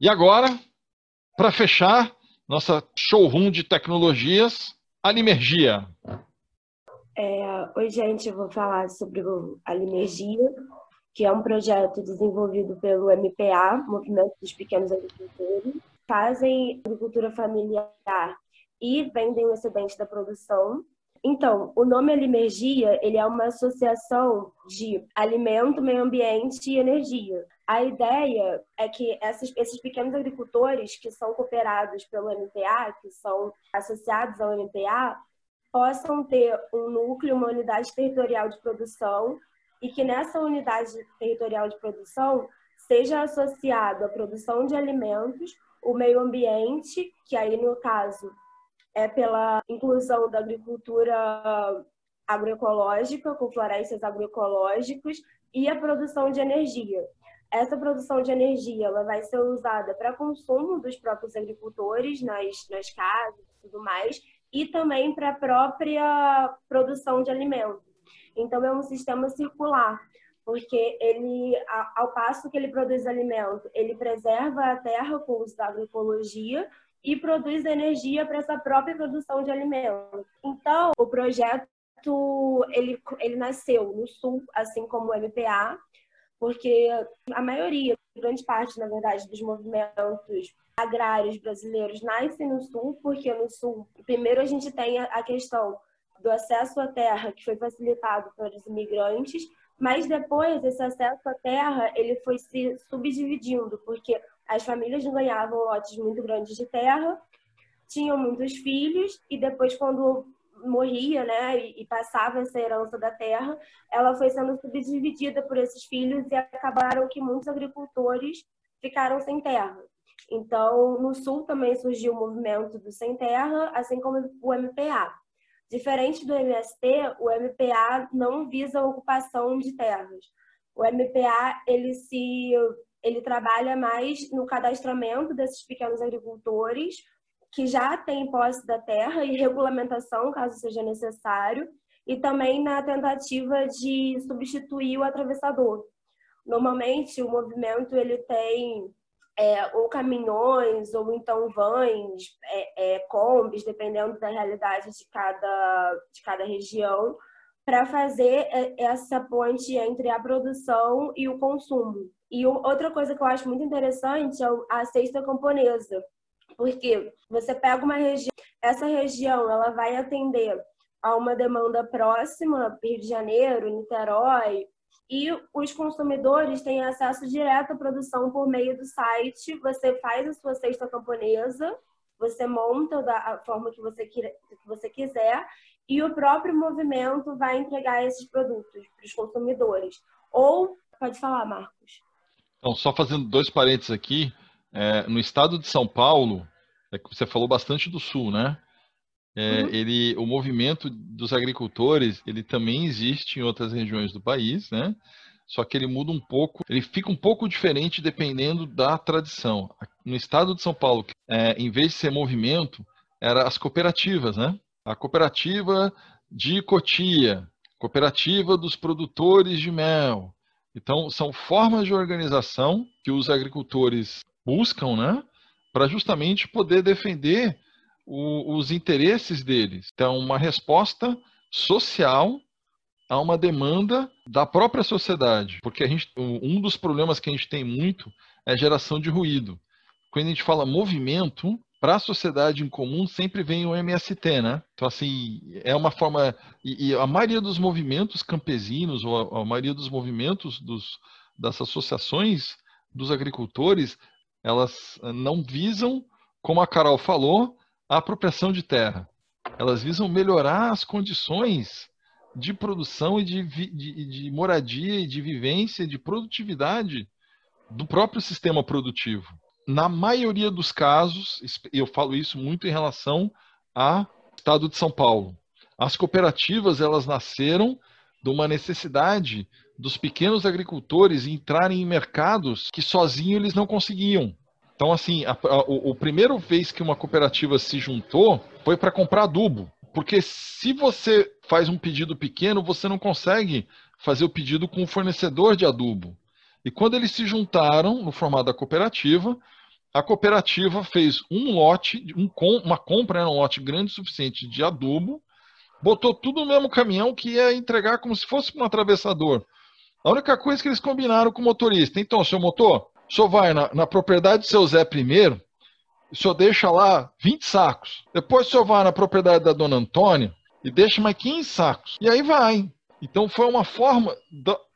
E agora, para fechar, nossa showroom de tecnologias, Alimergia. É, oi, gente, eu vou falar sobre o Alimergia, que é um projeto desenvolvido pelo MPA, Movimento dos Pequenos Agricultores. Fazem agricultura familiar e vendem o excedente da produção. Então, o nome Alimergia, ele é uma associação de alimento, meio ambiente e energia. A ideia é que esses, esses pequenos agricultores que são cooperados pelo MPA, que são associados ao MPA, possam ter um núcleo, uma unidade territorial de produção e que nessa unidade territorial de produção seja associado a produção de alimentos, o meio ambiente, que aí no caso é pela inclusão da agricultura agroecológica, com florestas agroecológicas, e a produção de energia. Essa produção de energia ela vai ser usada para consumo dos próprios agricultores nas, nas casas e tudo mais, e também para a própria produção de alimentos. Então, é um sistema circular, porque ele, ao passo que ele produz alimento, ele preserva a terra com o uso da agroecologia, e produz energia para essa própria produção de alimentos. Então, o projeto ele, ele nasceu no Sul, assim como o MPA, porque a maioria, grande parte, na verdade, dos movimentos agrários brasileiros nascem no Sul, porque no Sul, primeiro a gente tem a questão do acesso à terra, que foi facilitado pelos imigrantes, mas depois esse acesso à terra ele foi se subdividindo, porque as famílias ganhavam lotes muito grandes de terra, tinham muitos filhos e depois quando morria, né, e passava essa herança da terra, ela foi sendo subdividida por esses filhos e acabaram que muitos agricultores ficaram sem terra. Então, no sul também surgiu o movimento do sem terra, assim como o MPA. Diferente do MST, o MPA não visa a ocupação de terras. O MPA ele se ele trabalha mais no cadastramento desses pequenos agricultores que já têm posse da terra e regulamentação, caso seja necessário, e também na tentativa de substituir o atravessador. Normalmente, o movimento ele tem é, ou caminhões, ou então vans, é, é, combis, dependendo da realidade de cada, de cada região, para fazer é, essa ponte entre a produção e o consumo. E outra coisa que eu acho muito interessante é a cesta camponesa, porque você pega uma região, essa região ela vai atender a uma demanda próxima, Rio de Janeiro, Niterói, e os consumidores têm acesso direto à produção por meio do site. Você faz a sua cesta camponesa, você monta da forma que você, que você quiser, e o próprio movimento vai entregar esses produtos para os consumidores. Ou, pode falar, Marcos. Então, só fazendo dois parênteses aqui, é, no estado de São Paulo, é que você falou bastante do Sul, né? É, uhum. ele, o movimento dos agricultores, ele também existe em outras regiões do país, né? Só que ele muda um pouco, ele fica um pouco diferente dependendo da tradição. No estado de São Paulo, é, em vez de ser movimento, era as cooperativas, né? A cooperativa de Cotia, cooperativa dos produtores de mel, então, são formas de organização que os agricultores buscam, né, para justamente poder defender o, os interesses deles. Então, uma resposta social a uma demanda da própria sociedade, porque a gente, um dos problemas que a gente tem muito é a geração de ruído. Quando a gente fala movimento, para a sociedade em comum sempre vem o MST, né? Então, assim, é uma forma. E, e a maioria dos movimentos campesinos, ou a, a maioria dos movimentos dos, das associações dos agricultores, elas não visam, como a Carol falou, a apropriação de terra. Elas visam melhorar as condições de produção e de, de, de moradia e de vivência, de produtividade do próprio sistema produtivo na maioria dos casos, eu falo isso muito em relação ao estado de São Paulo. As cooperativas elas nasceram de uma necessidade dos pequenos agricultores entrarem em mercados que sozinhos eles não conseguiam. Então, assim, a, a, o, o primeiro vez que uma cooperativa se juntou foi para comprar adubo. Porque se você faz um pedido pequeno, você não consegue fazer o pedido com o fornecedor de adubo. E quando eles se juntaram no formato da cooperativa, a cooperativa fez um lote, um, uma compra, né, um lote grande o suficiente de adubo, botou tudo no mesmo caminhão que ia entregar como se fosse um atravessador. A única coisa que eles combinaram com o motorista, então, seu motor, senhor vai na, na propriedade do seu Zé primeiro, senhor deixa lá 20 sacos. Depois senhor vai na propriedade da dona Antônia e deixa mais 15 sacos. E aí vai. Então foi uma forma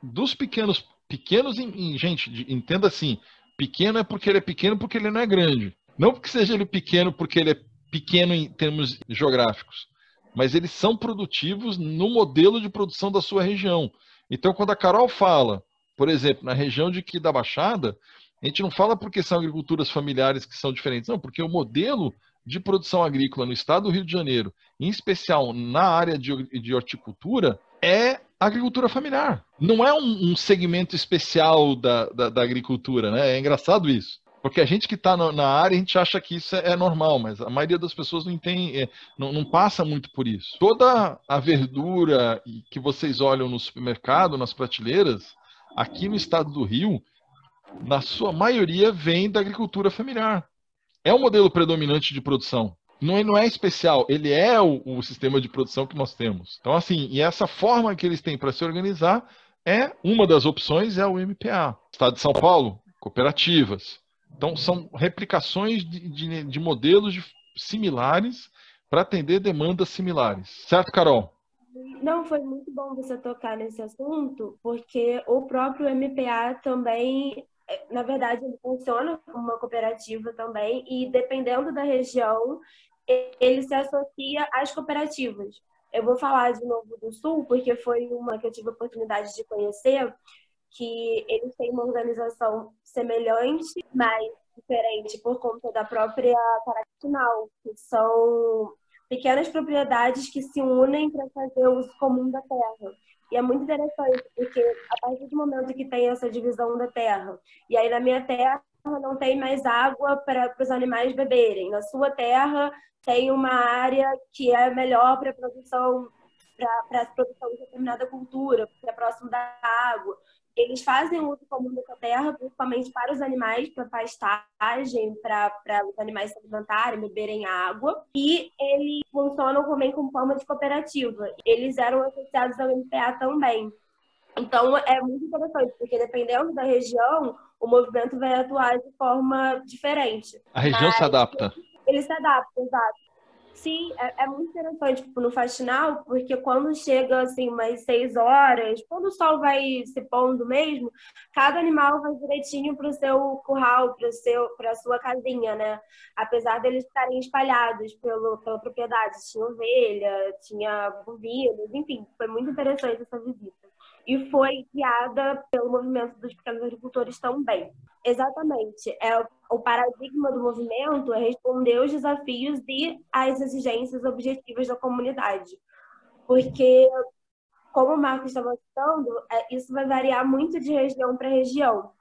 dos pequenos, pequenos em, em, gente, entenda assim, Pequeno é porque ele é pequeno porque ele não é grande. Não porque seja ele pequeno porque ele é pequeno em termos geográficos, mas eles são produtivos no modelo de produção da sua região. Então, quando a Carol fala, por exemplo, na região de que da Baixada, a gente não fala porque são agriculturas familiares que são diferentes, não, porque o modelo de produção agrícola no estado do Rio de Janeiro, em especial na área de, de horticultura, é agricultura familiar. Não é um, um segmento especial da, da, da, agricultura, né? É engraçado isso. Porque a gente que está na área, a gente acha que isso é, é, normal, mas a maioria das pessoas não tem, é, não, não, passa muito por isso. Toda a verdura que vocês olham no supermercado, nas prateleiras, aqui no estado do Rio, na sua maioria vem da agricultura familiar. É o modelo predominante de produção não, é, não é especial, ele é o, o, sistema de produção que nós temos. Então, assim, e essa forma que eles têm para se organizar é uma das opções é o MPA. Estado de São Paulo, cooperativas. Então, são replicações de, de, de modelos de, similares para atender demandas similares. Certo, Carol? Não, foi muito bom você tocar nesse assunto, porque o próprio MPA também na verdade, ele funciona como uma cooperativa também, e dependendo da região, ele se associa às cooperativas. Eu vou falar de novo do Sul, porque foi uma que eu tive a oportunidade de conhecer, que eles têm uma organização semelhante, mas diferente por conta da própria característica, que são pequenas propriedades que se unem para fazer uso comum da terra. E é muito interessante, porque a partir do momento que tem essa divisão da terra, e aí na minha terra não tem mais água para os animais beberem, na sua terra tem uma área que é melhor para produção para a produção de determinada cultura, porque é próximo da água. Eles fazem uso comum da terra, principalmente para os animais, para pastagem, para os animais se alimentarem, beberem água. E eles funcionam também como forma de cooperativa. Eles eram associados ao MPA também. Então, é muito interessante, porque dependendo da região, o movimento vai atuar de forma diferente. A região Mas, se adapta. Ele se adapta, exato. Sim, é, é, muito interessante tipo, no faxinal, porque quando chega assim umas seis horas, quando o sol vai se pondo mesmo, cada animal vai direitinho para o seu curral, para a sua casinha, né? Apesar deles estarem espalhados pelo, pela propriedade. Tinha ovelha, tinha bovinos, enfim, foi muito interessante essa visita e foi guiada pelo movimento dos pequenos agricultores também. Exatamente. É, o paradigma do movimento é responder aos desafios e às exigências objetivas da comunidade. Porque, como o Marcos estava citando, é, isso vai variar muito de região para região.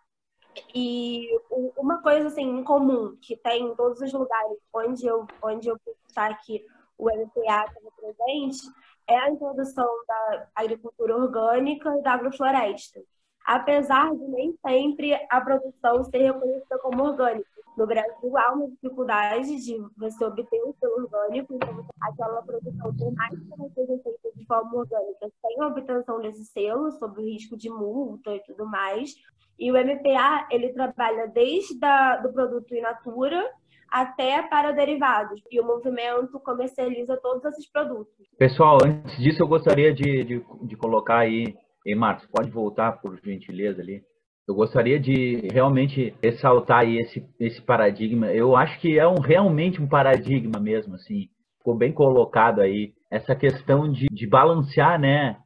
E uma coisa assim, em comum que tem em todos os lugares onde eu, onde eu estar que o MPA estava presente é a introdução da agricultura orgânica e da agrofloresta, apesar de nem sempre a produção ser reconhecida como orgânica. No Brasil, há uma dificuldade de você obter o selo orgânico, então aquela produção, por mais que ela seja feita de forma orgânica, sem a obtenção desse selo, sob o risco de multa e tudo mais. E o MPA, ele trabalha desde o produto in natura até para derivados. E o movimento comercializa todos esses produtos. Pessoal, antes disso, eu gostaria de, de, de colocar aí. E Marcos, pode voltar, por gentileza, ali. Eu gostaria de realmente ressaltar aí esse, esse paradigma. Eu acho que é um, realmente um paradigma mesmo, assim. Ficou bem colocado aí. Essa questão de, de balancear, né?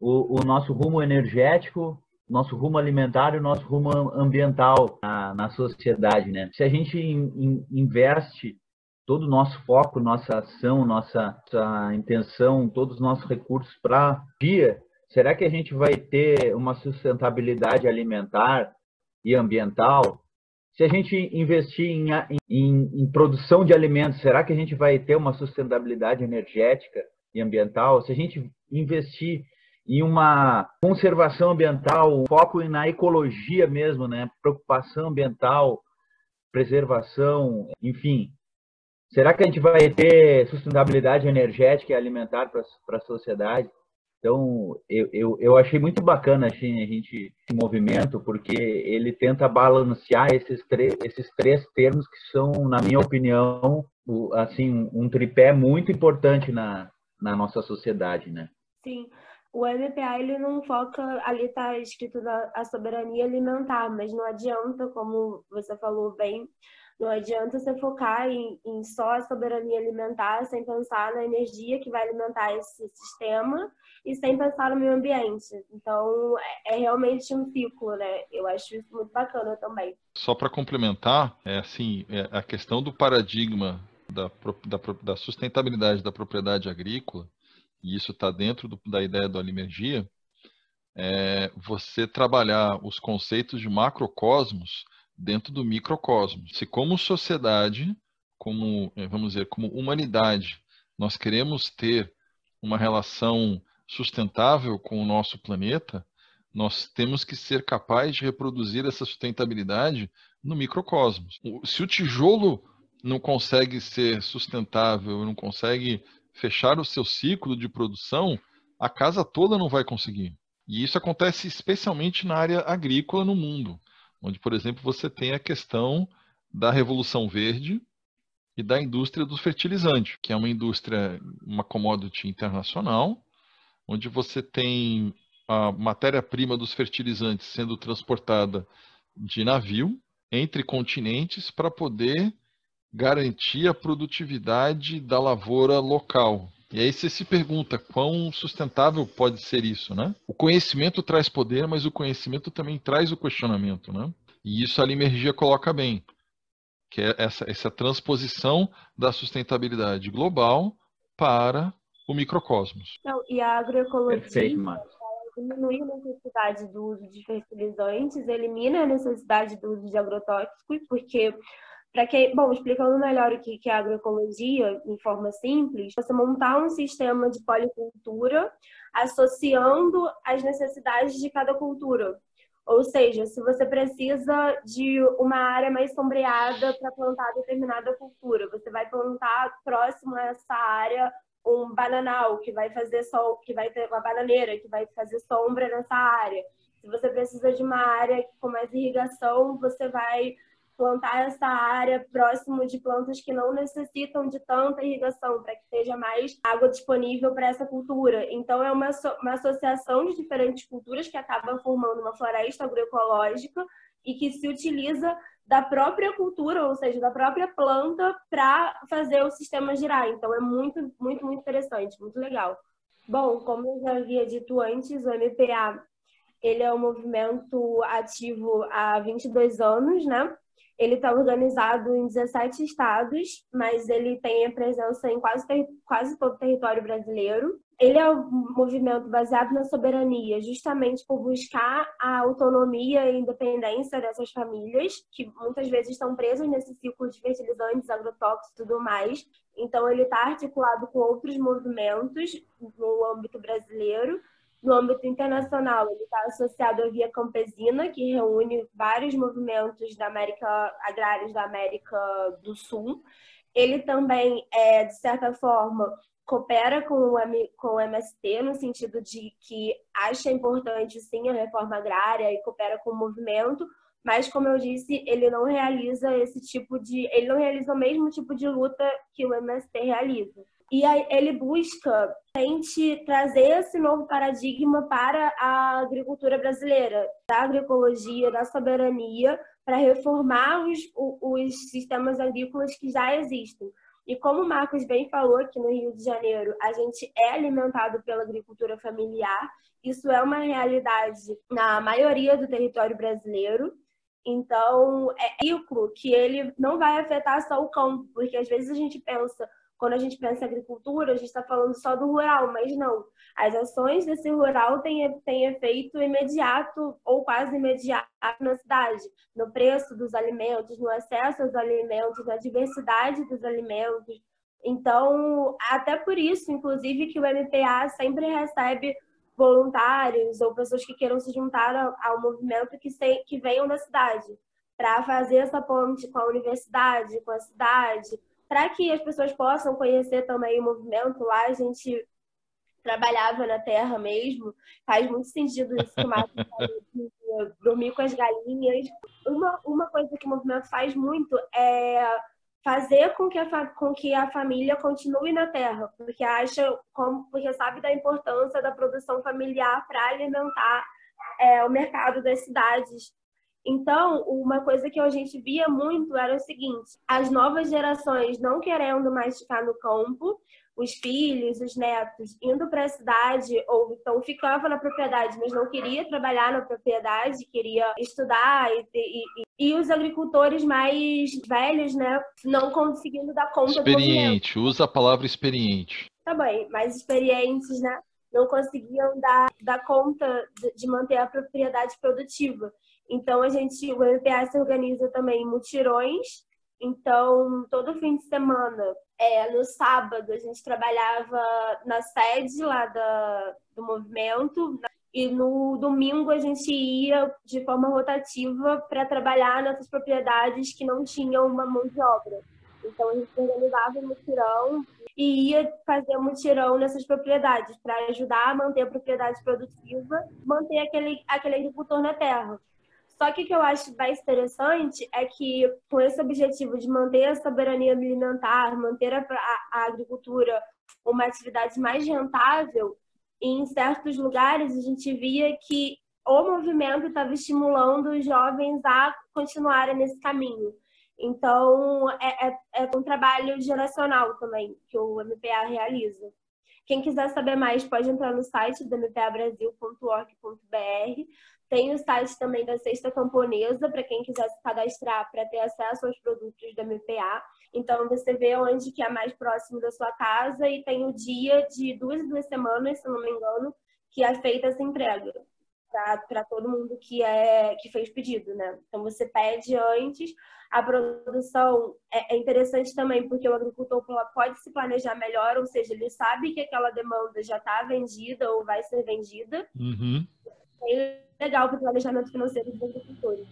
O, o nosso rumo energético nosso rumo alimentar e o nosso rumo ambiental na, na sociedade, né? Se a gente in, in, investe todo o nosso foco, nossa ação, nossa, nossa intenção, todos os nossos recursos para dia, será que a gente vai ter uma sustentabilidade alimentar e ambiental? Se a gente investir em, em, em produção de alimentos, será que a gente vai ter uma sustentabilidade energética e ambiental? Se a gente investir em uma conservação ambiental, um foco na ecologia mesmo, né? Preocupação ambiental, preservação, enfim. Será que a gente vai ter sustentabilidade energética e alimentar para a sociedade? Então, eu, eu, eu achei muito bacana assim, a gente esse movimento, porque ele tenta balancear esses, esses três termos que são, na minha opinião, assim um tripé muito importante na, na nossa sociedade, né? Sim. O MPA ele não foca, ali está escrito da, a soberania alimentar, mas não adianta, como você falou bem, não adianta você focar em, em, só a soberania alimentar sem pensar na energia que vai alimentar esse sistema e sem pensar no meio ambiente. Então, é, é realmente um ciclo, né? Eu acho isso muito bacana também. Só para complementar, é assim, é a questão do paradigma da, da, da, sustentabilidade da propriedade agrícola, e isso está dentro do, da ideia do Alimergia, é você trabalhar os conceitos de macrocosmos dentro do microcosmos. Se como sociedade, como eh, vamos dizer, como humanidade, nós queremos ter uma relação sustentável com o nosso planeta, nós temos que ser capazes de reproduzir essa sustentabilidade no microcosmos. Se o tijolo não consegue ser sustentável, não consegue fechar o seu ciclo de produção, a casa toda não vai conseguir. E isso acontece especialmente na área agrícola no mundo onde, por exemplo, você tem a questão da Revolução Verde e da indústria dos fertilizantes, que é uma indústria, uma commodity internacional, onde você tem a matéria-prima dos fertilizantes sendo transportada de navio entre continentes para poder garantir a produtividade da lavoura local. E aí você se pergunta quão sustentável pode ser isso, né? O conhecimento traz poder, mas o conhecimento também traz o questionamento, né? E isso a Limergia coloca bem, que é essa, essa transposição da sustentabilidade global para o microcosmos. Não, e a agroecologia Perfeito, diminui a necessidade do uso de fertilizantes, elimina a necessidade do uso de agrotóxicos, porque para que, bom, explicando melhor o que é agroecologia em forma simples, você montar um sistema de policultura associando as necessidades de cada cultura. Ou seja, se você precisa de uma área mais sombreada para plantar determinada cultura, você vai plantar próximo a essa área um bananal que vai fazer sol, que vai ter uma bananeira que vai fazer sombra nessa área. Se você precisa de uma área com mais irrigação, você vai plantar essa área próximo de plantas que não necessitam de tanta irrigação, para que seja mais água disponível para essa cultura. Então, é uma, uma associação de diferentes culturas que acaba formando uma floresta agroecológica e que se utiliza da própria cultura, ou seja, da própria planta, para fazer o sistema girar. Então, é muito, muito, muito interessante, muito legal. Bom, como eu já havia dito antes, o MPA ele é um movimento ativo há 22 anos, né? Ele está organizado em 17 estados, mas ele tem presença em quase, quase todo o território brasileiro. Ele é um movimento baseado na soberania, justamente por buscar a autonomia e independência dessas famílias, que muitas vezes estão presas nesse ciclo de fertilizantes, agrotóxicos e tudo mais. Então, ele está articulado com outros movimentos no âmbito brasileiro, no âmbito internacional, ele está associado à Via Campesina, que reúne vários movimentos da América agrários da América do Sul. Ele também, é, de certa forma, coopera com o, com o MST, no sentido de que acha importante, sim, a reforma agrária e coopera com o movimento, mas, como eu disse, ele não realiza esse tipo de... Ele não realiza o mesmo tipo de luta que o MST realiza. E ele busca tente trazer esse novo paradigma para a agricultura brasileira, da agroecologia, da soberania, para reformar os, os sistemas agrícolas que já existem. E como o Marcos bem falou aqui no Rio de Janeiro, a gente é alimentado pela agricultura familiar. Isso é uma realidade na maioria do território brasileiro. Então, é ciclo que ele não vai afetar só o campo, porque às vezes a gente pensa, quando a gente pensa em agricultura, a gente está falando só do rural, mas não. As ações desse rural têm, têm efeito imediato ou quase imediato na cidade, no preço dos alimentos, no acesso aos alimentos, na diversidade dos alimentos. Então, até por isso, inclusive, que o MPA sempre recebe voluntários ou pessoas que queiram se juntar ao, movimento que, se, que venham da cidade para fazer essa ponte com a universidade, com a cidade, para que as pessoas possam conhecer também o movimento lá. A gente trabalhava na terra mesmo. Faz muito sentido isso que o Marcos falou, de dormir com as galinhas. Uma, uma coisa que o movimento faz muito é fazer com que a, com que a família continue na terra, porque acha, como, porque sabe da importância da produção familiar para alimentar é, o mercado das cidades. Então, uma coisa que a gente via muito era o seguinte: as novas gerações não querendo mais ficar no campo, os filhos, os netos indo para a cidade ou então ficava na propriedade, mas não queria trabalhar na propriedade, queria estudar e, e, e os agricultores mais velhos, né, não conseguindo dar conta experiente, usa a palavra experiente. Tá bem, mais experientes, né, não conseguiam dar, dar conta de manter a propriedade produtiva. Então a gente, o MPA se organiza também em mutirões então, todo fim de semana, é, no sábado, a gente trabalhava na sede lá da, do movimento, e no domingo a gente ia de forma rotativa para trabalhar nessas propriedades que não tinham uma mão de obra. Então, a gente organizava um mutirão e ia fazer um mutirão nessas propriedades para ajudar a manter a propriedade produtiva, manter aquele, aquele agricultor na terra. Só que o que eu acho mais interessante é que, com esse objetivo de manter a soberania alimentar, manter a, a, agricultura uma atividade mais rentável, em certos lugares a gente via que o movimento estava estimulando os jovens a continuarem nesse caminho. Então, é, é, é, um trabalho geracional também que o MPA realiza. Quem quiser saber mais pode entrar no site do mpabrasil.org.br. Tem o site também da Sexta Camponesa, para quem quiser se cadastrar para ter acesso aos produtos da MPA. Então, você vê onde que é mais próximo da sua casa e tem o dia de duas duas semanas, se não me engano, que é feita essa entrega para todo mundo que é que fez pedido, né? Então você pede antes. A produção é, é interessante também porque o agricultor pode se planejar melhor, ou seja, ele sabe que aquela demanda já está vendida ou vai ser vendida. Uhum. É legal para o planejamento financeiro dos agricultores.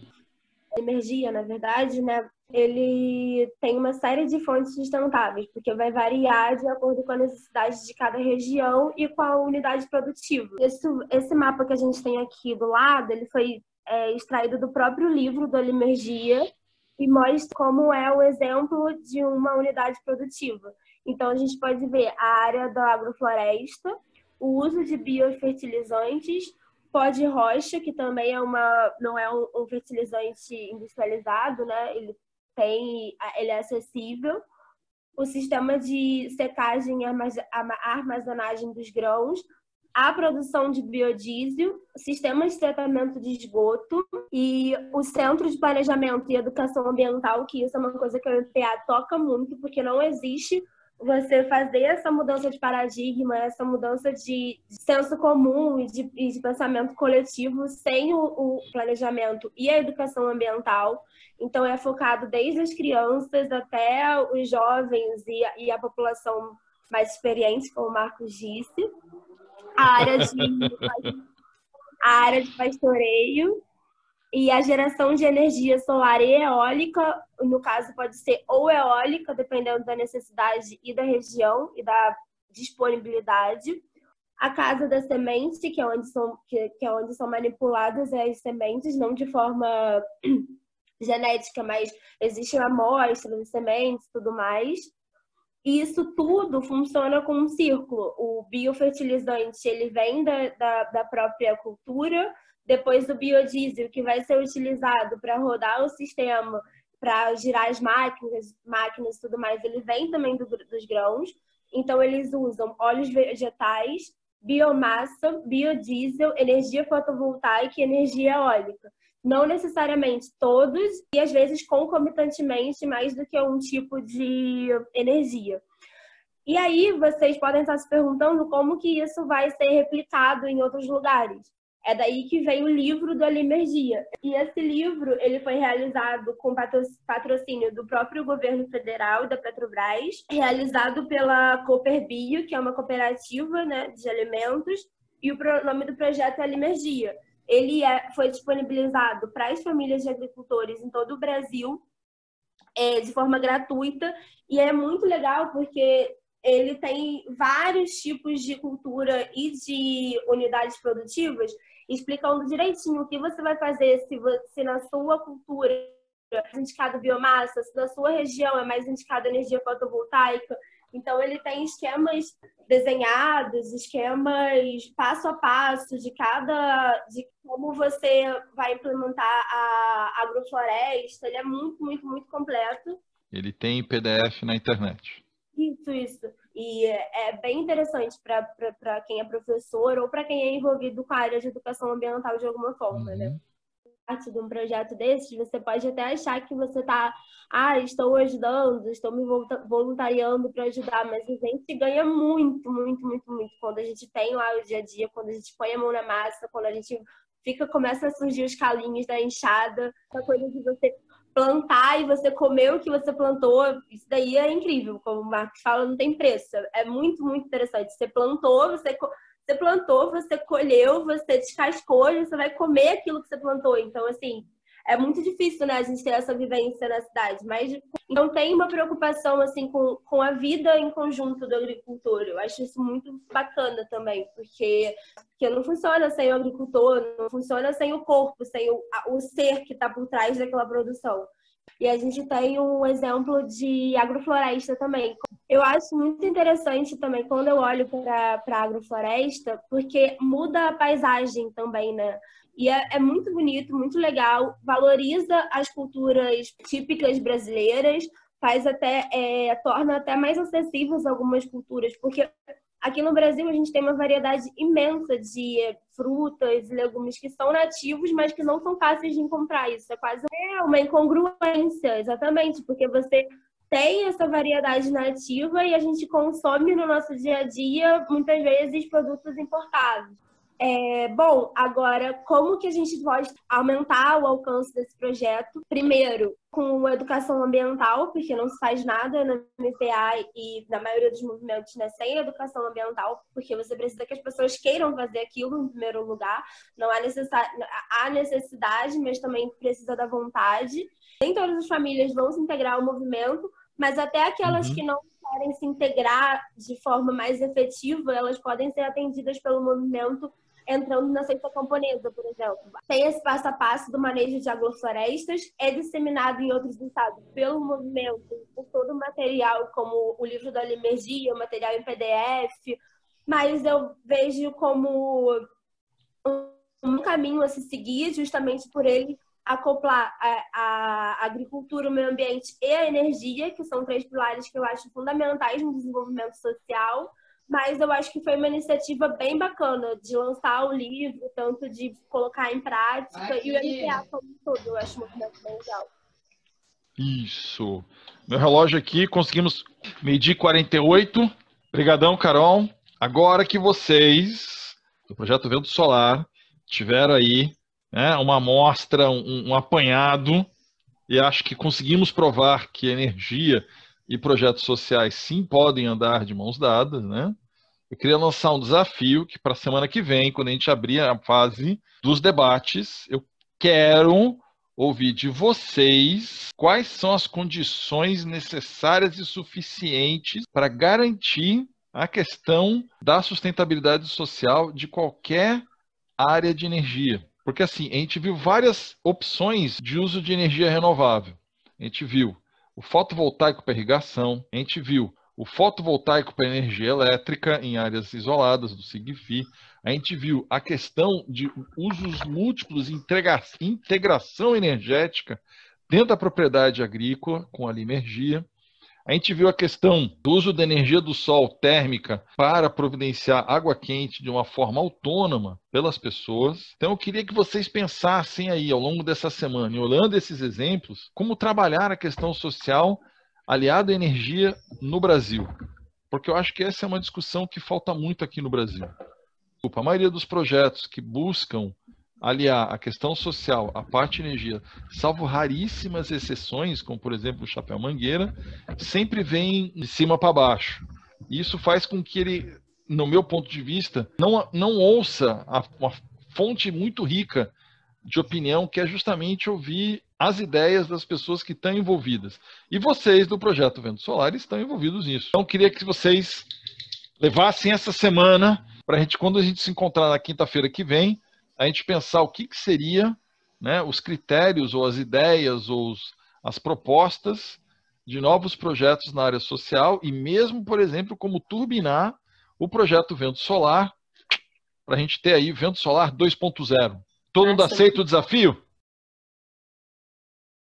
Energia, na verdade, né, ele tem uma série de fontes sustentáveis, porque vai variar de acordo com a necessidade de cada região e com a unidade produtiva. Esse, esse mapa que a gente tem aqui do lado, ele foi é, extraído do próprio livro do Alimergia e mostra como é o exemplo de uma unidade produtiva. Então, a gente pode ver a área da agrofloresta, o uso de biofertilizantes, pó de rocha, que também é uma, não é um, um fertilizante industrializado, né? Ele tem, ele é acessível. O sistema de secagem e armazenagem dos grãos, a produção de biodiesel, sistemas de tratamento de esgoto e o Centro de Planejamento e Educação Ambiental, que isso é uma coisa que a UFPA toca muito, porque não existe você fazer essa mudança de paradigma, essa mudança de, senso comum e de, e de, pensamento coletivo sem o, o, planejamento e a educação ambiental. Então, é focado desde as crianças até os jovens e a, e a população mais experiente, como o Marcos disse. A área de, a área de pastoreio e a geração de energia solar e eólica, no caso, pode ser ou eólica, dependendo da necessidade e da região e da disponibilidade. A casa da semente, que é onde são, que, que é onde são manipuladas as sementes, não de forma genética, mas existe uma amostra de sementes e tudo mais. E isso tudo funciona como um círculo. O biofertilizante ele vem da, da, da própria cultura, depois do biodiesel, que vai ser utilizado para rodar o sistema, para girar as máquinas, máquinas e tudo mais, ele vem também do, dos grãos. Então, eles usam óleos vegetais, biomassa, biodiesel, energia fotovoltaica e energia eólica. Não necessariamente todos, e às vezes concomitantemente mais do que um tipo de energia. E aí vocês podem estar se perguntando como que isso vai ser replicado em outros lugares. É daí que vem o livro do Alimergia. E esse livro ele foi realizado com patrocínio do próprio governo federal da Petrobras, realizado pela Cooperbio, que é uma cooperativa né, de alimentos, e o nome do projeto é Alimergia. Ele é, foi disponibilizado para as famílias de agricultores em todo o Brasil é, de forma gratuita e é muito legal porque ele tem vários tipos de cultura e de unidades produtivas, explicando direitinho o que você vai fazer se, na sua cultura é mais indicado biomassa, se na sua região é mais indicado energia fotovoltaica. Então, ele tem esquemas desenhados, esquemas passo a passo de cada, de como você vai implementar a agrofloresta. Ele é muito, muito, muito completo. Ele tem PDF na internet. Isso, isso. E é, bem interessante para quem é professor ou para quem é envolvido com a área de educação ambiental de alguma forma, né? uhum. né? Parte de um projeto desses, você pode até achar que você está, ah, estou ajudando, estou me voluntariando para ajudar, mas a gente ganha muito, muito, muito, muito quando a gente tem lá o dia a dia, quando a gente põe a mão na massa, quando a gente fica, começa a surgir os calinhos da enxada, essa coisa de você plantar e você comer o que você plantou, isso daí é incrível. Como o Marcos fala, não tem preço. É muito, muito interessante. Você plantou, você, você plantou, você colheu, você descascou você vai comer aquilo que você plantou. Então, assim, é muito difícil, né, a gente ter essa vivência na cidade. Mas não tem uma preocupação, assim, com, com a vida em conjunto do agricultor. Eu acho isso muito bacana também, porque, porque não funciona sem o agricultor, não funciona sem o corpo, sem o, o ser que está por trás daquela produção. E a gente tem um exemplo de agrofloresta também. Eu acho muito interessante também quando eu olho para a agrofloresta, porque muda a paisagem também, né? E é, é, muito bonito, muito legal, valoriza as culturas típicas brasileiras, faz até, é, torna até mais acessíveis algumas culturas, porque Aqui no Brasil, a gente tem uma variedade imensa de frutas e legumes que são nativos, mas que não são fáceis de encontrar. Isso é quase uma incongruência, exatamente, porque você tem essa variedade nativa e a gente consome no nosso dia a dia, muitas vezes, produtos importados. É, bom, agora, como que a gente pode aumentar o alcance desse projeto? Primeiro, com educação ambiental, porque não se faz nada na MPA e na maioria dos movimentos né, sem educação ambiental, porque você precisa que as pessoas queiram fazer aquilo em primeiro lugar. Não há, necessidade, há necessidade, mas também precisa da vontade. Nem todas as famílias vão se integrar ao movimento, mas até aquelas uhum. que não querem se integrar de forma mais efetiva, elas podem ser atendidas pelo movimento entrando na seita camponesa, por exemplo. Tem esse passo a passo do manejo de agroflorestas, é disseminado em outros estados pelo movimento, por todo o material, como o livro da Limergia, o material em PDF, mas eu vejo como um caminho a se seguir, justamente por ele acoplar a, a, agricultura, o meio ambiente e a energia, que são três pilares que eu acho fundamentais no desenvolvimento social mas eu acho que foi uma iniciativa bem bacana de lançar o livro, tanto de colocar em prática Aqui. e o MPA como um todo. Eu acho muito bem legal. Isso. Meu relógio aqui, conseguimos medir 48. Obrigadão, Carol. Agora que vocês, do Projeto Vento Solar, tiveram aí né, uma amostra, um, um apanhado, e acho que conseguimos provar que energia e projetos sociais sim podem andar de mãos dadas, né? Eu queria lançar um desafio que para a semana que vem, quando a gente abrir a fase dos debates, eu quero ouvir de vocês quais são as condições necessárias e suficientes para garantir a questão da sustentabilidade social de qualquer área de energia. Porque assim, a gente viu várias opções de uso de energia renovável. A gente viu o fotovoltaico para irrigação, a gente viu o fotovoltaico para energia elétrica em áreas isoladas do SIGFI, a gente viu a questão de usos múltiplos, integração energética dentro da propriedade agrícola com a Limergia. A gente viu a questão do uso da energia do sol térmica para providenciar água quente de uma forma autônoma pelas pessoas. Então eu queria que vocês pensassem aí ao longo dessa semana, olhando esses exemplos, como trabalhar a questão social aliada à energia no Brasil. Porque eu acho que essa é uma discussão que falta muito aqui no Brasil. A maioria dos projetos que buscam aliar a questão social à parte energia, salvo raríssimas exceções, como por exemplo o chapéu mangueira, sempre vem de cima para baixo. Isso faz com que ele, no meu ponto de vista, não, não ouça a, uma fonte muito rica de opinião, que é justamente ouvir as ideias das pessoas que estão envolvidas. E vocês do Projeto Vento Solar estão envolvidos nisso. Então, queria que vocês levassem essa semana para a gente, quando a gente se encontrar na quinta-feira que vem, a gente pensar o que, que seria né, os critérios ou as ideias ou os, as propostas de novos projetos na área social e mesmo, por exemplo, como turbinar o projeto Vento Solar para a gente ter aí Vento Solar 2.0. Todo mundo aceita o desafio?